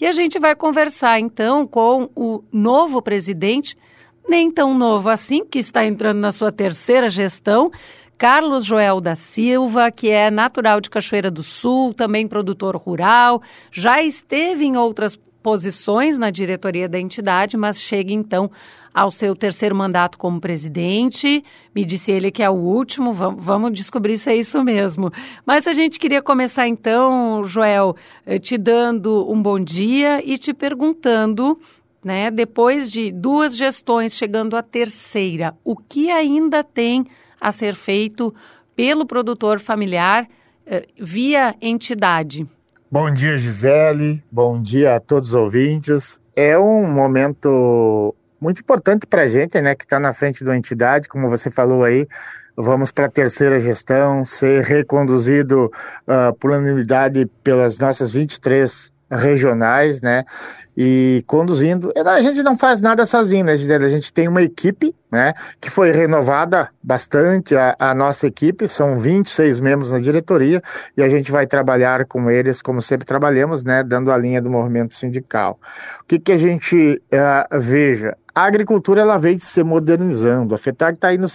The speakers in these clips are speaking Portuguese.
E a gente vai conversar então com o novo presidente, nem tão novo assim, que está entrando na sua terceira gestão, Carlos Joel da Silva, que é natural de Cachoeira do Sul, também produtor rural, já esteve em outras posições na diretoria da entidade, mas chega então ao seu terceiro mandato como presidente. Me disse ele que é o último, vamos descobrir se é isso mesmo. Mas a gente queria começar então, Joel, eh, te dando um bom dia e te perguntando né, depois de duas gestões, chegando à terceira, o que ainda tem a ser feito pelo produtor familiar eh, via entidade. Bom dia, Gisele. Bom dia a todos os ouvintes. É um momento muito importante para a gente, né, que está na frente da entidade, como você falou aí. Vamos para a terceira gestão, ser reconduzido uh, por unanimidade pelas nossas 23 regionais, né? E conduzindo. A gente não faz nada sozinho, né? A gente tem uma equipe, né? Que foi renovada bastante a, a, nossa equipe, são 26 membros na diretoria, e a gente vai trabalhar com eles, como sempre trabalhamos, né? Dando a linha do movimento sindical. O que, que a gente uh, veja? A agricultura ela veio se modernizando. A FETAG tá no,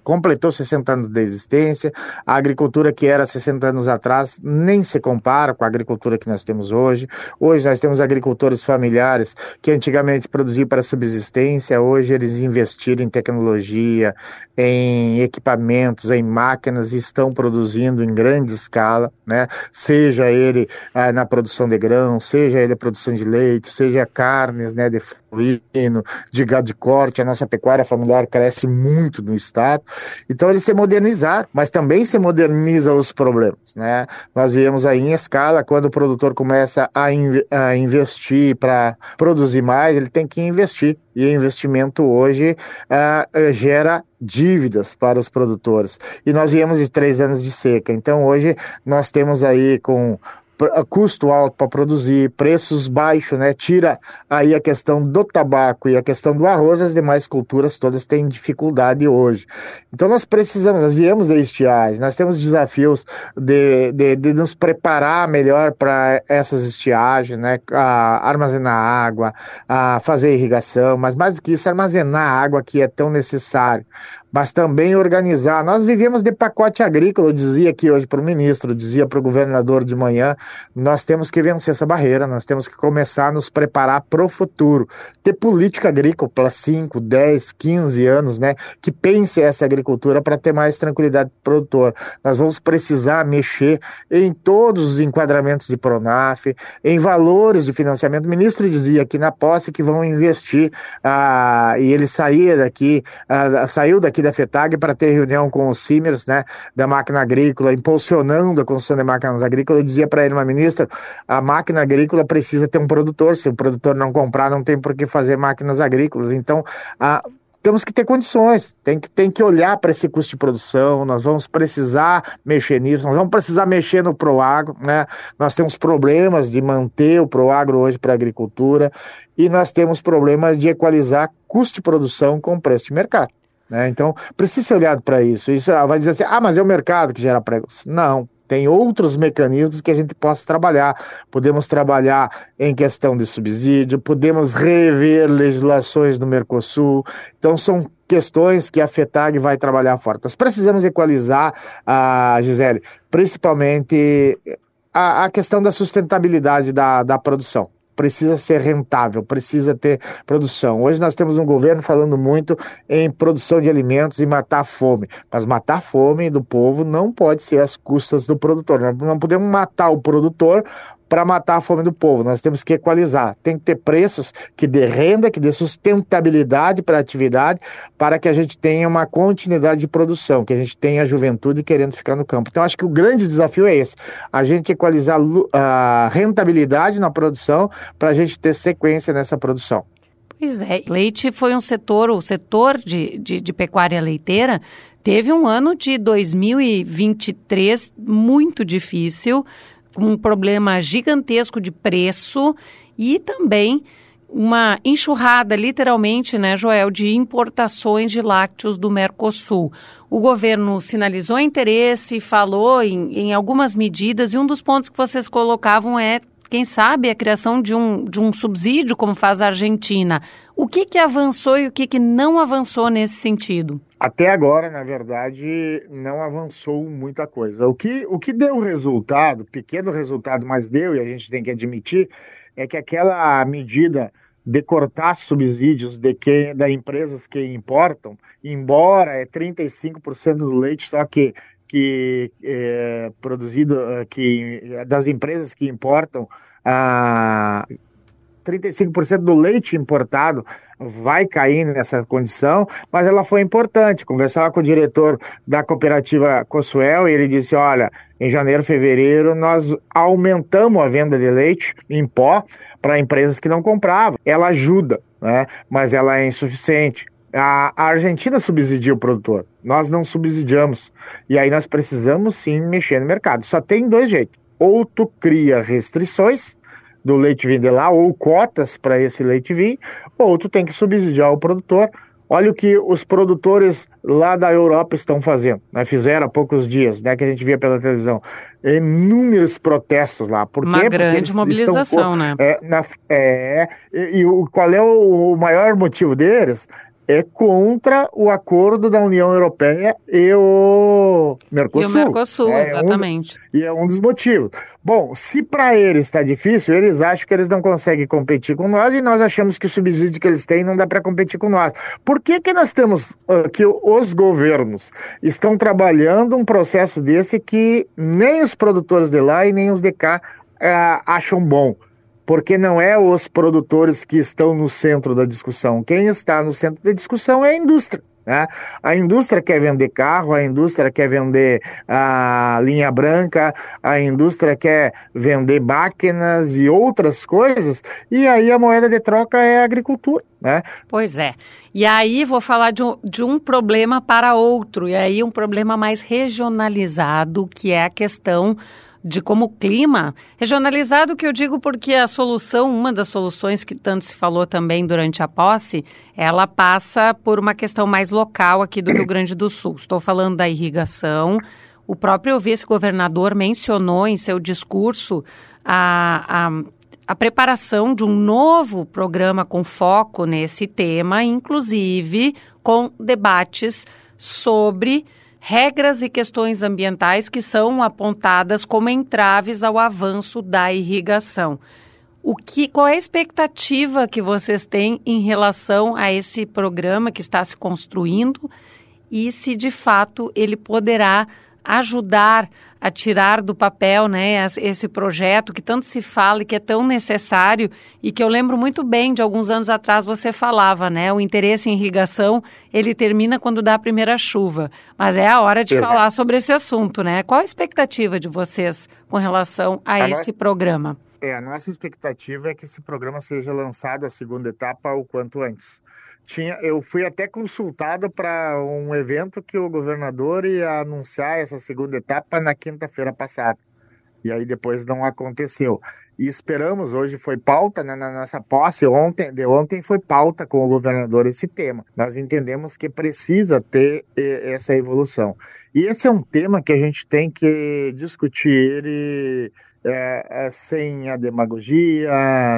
completou 60 anos de existência. A agricultura que era 60 anos atrás nem se compara com a agricultura que nós temos hoje. Hoje nós temos agricultores familiares que antigamente produziam para subsistência, hoje eles investiram em tecnologia, em equipamentos, em máquinas e estão produzindo em grande escala, né? Seja ele ah, na produção de grão, seja ele a produção de leite, seja carnes, né, de suíno, de gado de corte, a nossa pecuária familiar cresce muito no estado. Então eles se modernizaram, mas também se moderniza os problemas, né? Nós viemos aí em escala, quando o produtor começa a, in a investir para produzir mais, ele tem que investir. E investimento hoje uh, gera dívidas para os produtores. E nós viemos de três anos de seca. Então hoje nós temos aí com custo alto para produzir, preços baixos, né? Tira aí a questão do tabaco e a questão do arroz, as demais culturas todas têm dificuldade hoje. Então nós precisamos, nós viemos da estiagem, nós temos desafios de, de, de nos preparar melhor para essas estiagens, né? A armazenar água, a fazer irrigação, mas mais do que isso, armazenar água que é tão necessário mas também organizar. Nós vivemos de pacote agrícola, eu dizia aqui hoje para o ministro, dizia para o governador de manhã, nós temos que vencer essa barreira, nós temos que começar a nos preparar para o futuro. Ter política agrícola para 5, 10, 15 anos, né, que pense essa agricultura para ter mais tranquilidade para o produtor. Nós vamos precisar mexer em todos os enquadramentos de Pronaf, em valores de financiamento. O ministro dizia aqui na posse que vão investir, ah, e ele sair daqui, ah, saiu daqui aqui da FETAG para ter reunião com os CIMERS, né, da máquina agrícola, impulsionando a construção de máquinas agrícolas. Eu dizia para ele, uma ministra, a máquina agrícola precisa ter um produtor. Se o produtor não comprar, não tem por que fazer máquinas agrícolas. Então, a, temos que ter condições, tem que, tem que olhar para esse custo de produção, nós vamos precisar mexer nisso, nós vamos precisar mexer no Proagro, né? Nós temos problemas de manter o Proagro hoje para a agricultura e nós temos problemas de equalizar custo de produção com preço de mercado. Né? Então, precisa ser olhado para isso. Isso ah, vai dizer assim: ah, mas é o mercado que gera pregos. Não. Tem outros mecanismos que a gente possa trabalhar. Podemos trabalhar em questão de subsídio, podemos rever legislações do Mercosul. Então, são questões que a FETAG vai trabalhar forte. Nós precisamos equalizar, a ah, Gisele, principalmente a, a questão da sustentabilidade da, da produção precisa ser rentável, precisa ter produção. Hoje nós temos um governo falando muito em produção de alimentos e matar a fome, mas matar a fome do povo não pode ser às custas do produtor. Nós não podemos matar o produtor para matar a fome do povo. Nós temos que equalizar. Tem que ter preços que dê renda, que dê sustentabilidade para a atividade, para que a gente tenha uma continuidade de produção, que a gente tenha a juventude querendo ficar no campo. Então, acho que o grande desafio é esse: a gente equalizar a rentabilidade na produção para a gente ter sequência nessa produção. Pois é, leite foi um setor, o setor de, de, de pecuária leiteira teve um ano de 2023 muito difícil um problema gigantesco de preço e também uma enxurrada, literalmente, né, Joel, de importações de lácteos do Mercosul. O governo sinalizou interesse, falou em, em algumas medidas, e um dos pontos que vocês colocavam é quem sabe, a criação de um, de um subsídio, como faz a Argentina. O que, que avançou e o que, que não avançou nesse sentido? Até agora, na verdade, não avançou muita coisa. O que, o que deu resultado, pequeno resultado, mas deu, e a gente tem que admitir, é que aquela medida de cortar subsídios de quem, da empresas que importam, embora é 35% do leite só que que é produzido eh, que das empresas que importam a 35% do leite importado vai cair nessa condição, mas ela foi importante. Conversava com o diretor da cooperativa Cosuel e ele disse: olha, em janeiro, fevereiro, nós aumentamos a venda de leite em pó para empresas que não compravam. Ela ajuda, né? mas ela é insuficiente. A, Argentina subsidia o produtor, nós não subsidiamos. E aí nós precisamos sim mexer no mercado. Só tem dois jeitos. Ou tu cria restrições do leite vender lá, ou cotas para esse leite vir, ou tu tem que subsidiar o produtor. Olha o que os produtores lá da Europa estão fazendo, né? fizeram há poucos dias, né, que a gente via pela televisão, inúmeros protestos lá. Por Uma grande mobilização, estão, né? É, na, é, e, e qual é o, o maior motivo deles? É contra o acordo da União Europeia e o Mercosul. E o Mercosul, é exatamente. Um, e é um dos motivos. Bom, se para eles está difícil, eles acham que eles não conseguem competir com nós e nós achamos que o subsídio que eles têm não dá para competir com nós. Por que, que nós temos uh, que os governos estão trabalhando um processo desse que nem os produtores de lá e nem os de cá uh, acham bom? Porque não é os produtores que estão no centro da discussão. Quem está no centro da discussão é a indústria. Né? A indústria quer vender carro, a indústria quer vender a linha branca, a indústria quer vender máquinas e outras coisas, e aí a moeda de troca é a agricultura. Né? Pois é. E aí vou falar de um, de um problema para outro, e aí um problema mais regionalizado, que é a questão de como o clima, regionalizado que eu digo porque a solução, uma das soluções que tanto se falou também durante a posse, ela passa por uma questão mais local aqui do Rio Grande do Sul. Estou falando da irrigação. O próprio vice-governador mencionou em seu discurso a, a, a preparação de um novo programa com foco nesse tema, inclusive com debates sobre regras e questões ambientais que são apontadas como entraves ao avanço da irrigação. O que, qual é a expectativa que vocês têm em relação a esse programa que está se construindo e se de fato ele poderá ajudar a tirar do papel né, esse projeto que tanto se fala e que é tão necessário e que eu lembro muito bem de alguns anos atrás você falava, né? O interesse em irrigação ele termina quando dá a primeira chuva. Mas é a hora de Exato. falar sobre esse assunto, né? Qual a expectativa de vocês com relação a, a esse nossa, programa? É, a nossa expectativa é que esse programa seja lançado a segunda etapa o quanto antes tinha, eu fui até consultado para um evento que o governador ia anunciar essa segunda etapa na quinta-feira passada. E aí depois não aconteceu. E esperamos, hoje foi pauta né, na nossa posse, ontem, de ontem foi pauta com o governador esse tema. Nós entendemos que precisa ter essa evolução. E esse é um tema que a gente tem que discutir ele é, é, sem a demagogia,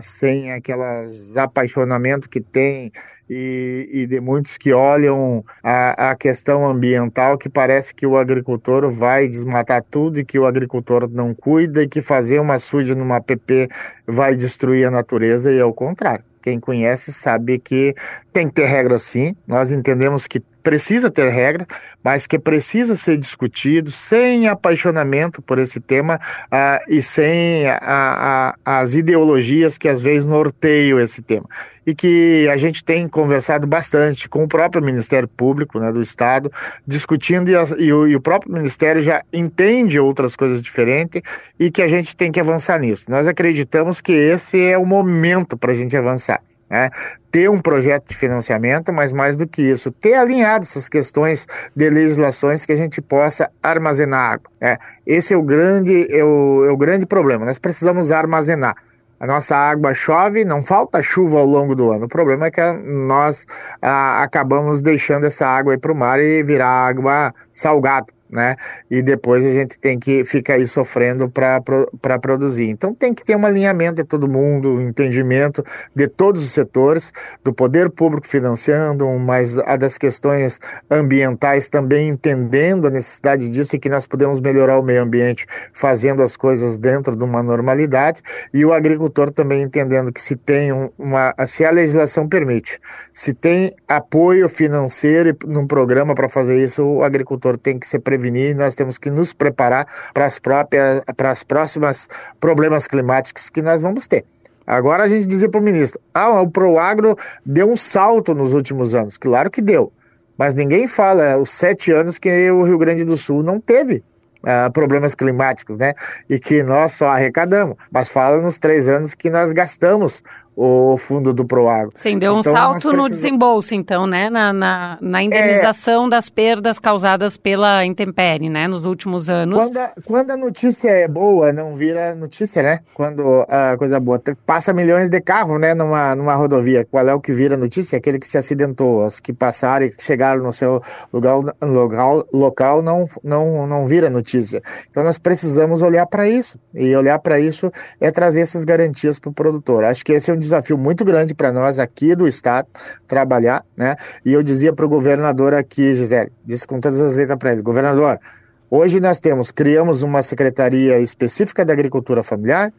sem aquelas apaixonamento que tem e, e, de muitos que olham a, a, questão ambiental que parece que o agricultor vai desmatar tudo e que o agricultor não cuida e que fazer uma suja numa app vai destruir a natureza e é o contrário. Quem conhece sabe que tem que ter regra sim. Nós entendemos que precisa ter regra, mas que precisa ser discutido sem apaixonamento por esse tema uh, e sem a, a, as ideologias que às vezes norteiam esse tema. E que a gente tem conversado bastante com o próprio Ministério Público né, do Estado, discutindo, e, e, o, e o próprio Ministério já entende outras coisas diferentes e que a gente tem que avançar nisso. Nós acreditamos que esse é o momento para a gente avançar. Né? Ter um projeto de financiamento, mas mais do que isso, ter alinhado essas questões de legislações que a gente possa armazenar água. Né? Esse é o grande, é o, é o grande problema. Nós precisamos armazenar. A nossa água chove, não falta chuva ao longo do ano. O problema é que nós ah, acabamos deixando essa água para o mar e virar água salgada. Né? E depois a gente tem que ficar aí sofrendo para produzir. Então tem que ter um alinhamento de todo mundo, um entendimento de todos os setores, do poder público financiando, mas a das questões ambientais também entendendo a necessidade disso e que nós podemos melhorar o meio ambiente fazendo as coisas dentro de uma normalidade, e o agricultor também entendendo que se tem uma, se a legislação permite, se tem apoio financeiro num programa para fazer isso, o agricultor tem que se prevenir, nós temos que nos preparar para as próprias, para as próximas problemas climáticos que nós vamos ter. Agora a gente dizia para o ministro, ah, o Proagro deu um salto nos últimos anos. Claro que deu, mas ninguém fala os sete anos que o Rio Grande do Sul não teve uh, problemas climáticos, né? E que nós só arrecadamos, mas fala nos três anos que nós gastamos o fundo do Proagro. Sim, deu um então, salto precisamos... no desembolso, então, né? Na, na, na indenização é... das perdas causadas pela intempérie, né? Nos últimos anos. Quando a, quando a notícia é boa, não vira notícia, né? Quando a coisa boa. Passa milhões de carros, né? Numa, numa rodovia. Qual é o que vira notícia? Aquele que se acidentou. Os que passaram e chegaram no seu lugar, local, local não, não, não vira notícia. Então nós precisamos olhar para isso. E olhar para isso é trazer essas garantias para o produtor. Acho que esse é um desafio muito grande para nós aqui do Estado trabalhar, né? E eu dizia para o governador aqui, Gisele, disse com todas as letras para ele, governador, hoje nós temos, criamos uma secretaria específica da agricultura familiar,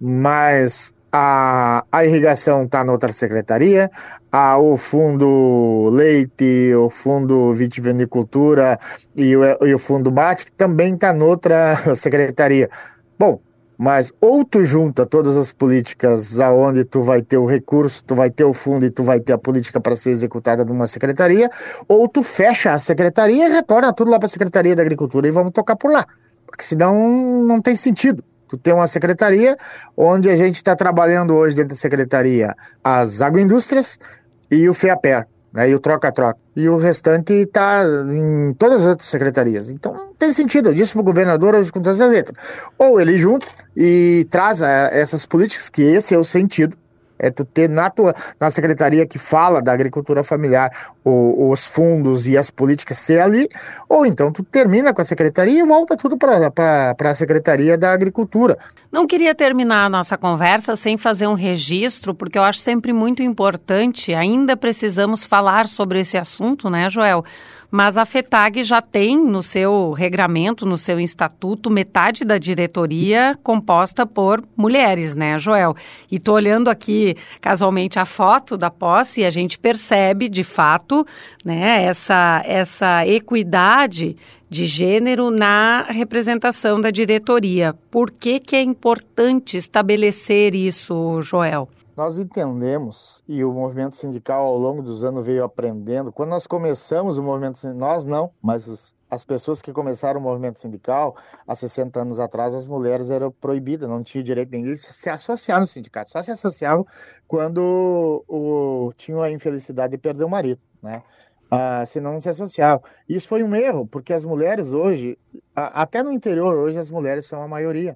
mas a, a irrigação está noutra secretaria, a, o fundo leite, o fundo vitivinicultura e o, e o fundo mate também está noutra secretaria. Bom, mas ou tu junta todas as políticas aonde tu vai ter o recurso, tu vai ter o fundo e tu vai ter a política para ser executada numa secretaria, ou tu fecha a secretaria e retorna tudo lá para a Secretaria da Agricultura e vamos tocar por lá. Porque senão não tem sentido. Tu tem uma secretaria onde a gente está trabalhando hoje dentro da secretaria as agroindústrias e o FEAPER né, e o troca-troca. E o restante está em todas as outras secretarias. Então não tem sentido. Eu disse para o governador hoje com todas as letras. Ou ele junta e traz a, essas políticas, que esse é o sentido, é tu ter na tua na secretaria que fala da agricultura familiar o, os fundos e as políticas ser ali, ou então tu termina com a secretaria e volta tudo para a secretaria da agricultura. Não queria terminar a nossa conversa sem fazer um registro, porque eu acho sempre muito importante, ainda precisamos falar sobre esse assunto, né, Joel? Mas a FETAG já tem no seu regramento, no seu estatuto, metade da diretoria composta por mulheres, né, Joel? E estou olhando aqui casualmente a foto da posse e a gente percebe, de fato, né, essa, essa equidade de gênero na representação da diretoria. Por que, que é importante estabelecer isso, Joel? Nós entendemos, e o movimento sindical ao longo dos anos veio aprendendo, quando nós começamos o movimento sindical, nós não, mas os, as pessoas que começaram o movimento sindical há 60 anos atrás, as mulheres eram proibidas, não tinham direito nenhum de se associar no sindicato, só se associavam quando o, tinham a infelicidade de perder o marido, né? Ah, senão não se associavam. Isso foi um erro, porque as mulheres hoje, até no interior hoje, as mulheres são a maioria.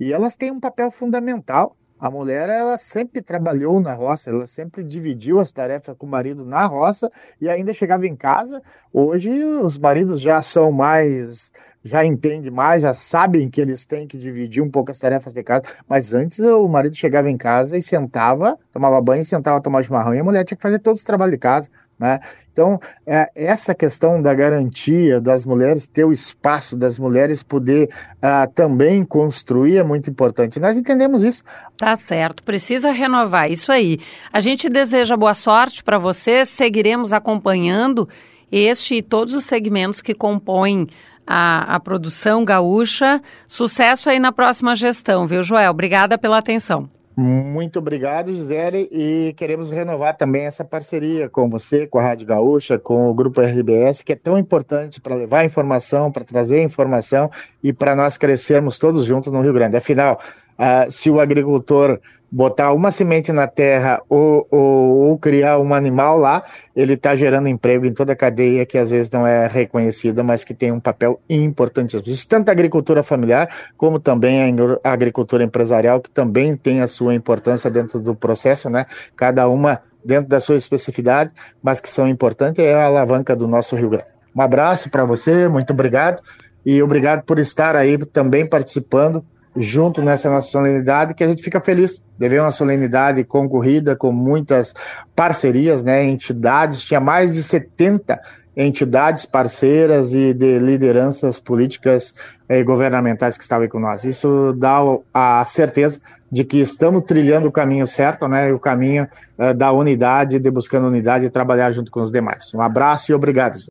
E elas têm um papel fundamental a mulher, ela sempre trabalhou na roça, ela sempre dividiu as tarefas com o marido na roça e ainda chegava em casa. Hoje os maridos já são mais, já entendem mais, já sabem que eles têm que dividir um pouco as tarefas de casa. Mas antes o marido chegava em casa e sentava, tomava banho, sentava a tomar chimarrão e a mulher tinha que fazer todos os trabalhos de casa. Né? Então, é, essa questão da garantia das mulheres ter o espaço, das mulheres poder uh, também construir é muito importante. Nós entendemos isso. Tá certo, precisa renovar isso aí. A gente deseja boa sorte para você, seguiremos acompanhando este e todos os segmentos que compõem a, a produção gaúcha. Sucesso aí na próxima gestão, viu, Joel? Obrigada pela atenção. Muito obrigado, Gisele, e queremos renovar também essa parceria com você, com a Rádio Gaúcha, com o Grupo RBS, que é tão importante para levar informação, para trazer informação e para nós crescermos todos juntos no Rio Grande. Afinal, uh, se o agricultor botar uma semente na terra ou, ou, ou criar um animal lá, ele está gerando emprego em toda a cadeia que às vezes não é reconhecida, mas que tem um papel importante. Tanto a agricultura familiar, como também a agricultura empresarial, que também tem a sua importância dentro do processo, né? Cada uma dentro da sua especificidade, mas que são importantes, é a alavanca do nosso Rio Grande. Um abraço para você, muito obrigado e obrigado por estar aí também participando junto nessa solenidade, que a gente fica feliz de ver uma solenidade concorrida com muitas parcerias, né, entidades, tinha mais de 70 entidades parceiras e de lideranças políticas e governamentais que estavam aí com nós. Isso dá a certeza de que estamos trilhando o caminho certo, né, o caminho uh, da unidade, de buscando unidade e trabalhar junto com os demais. Um abraço e obrigado.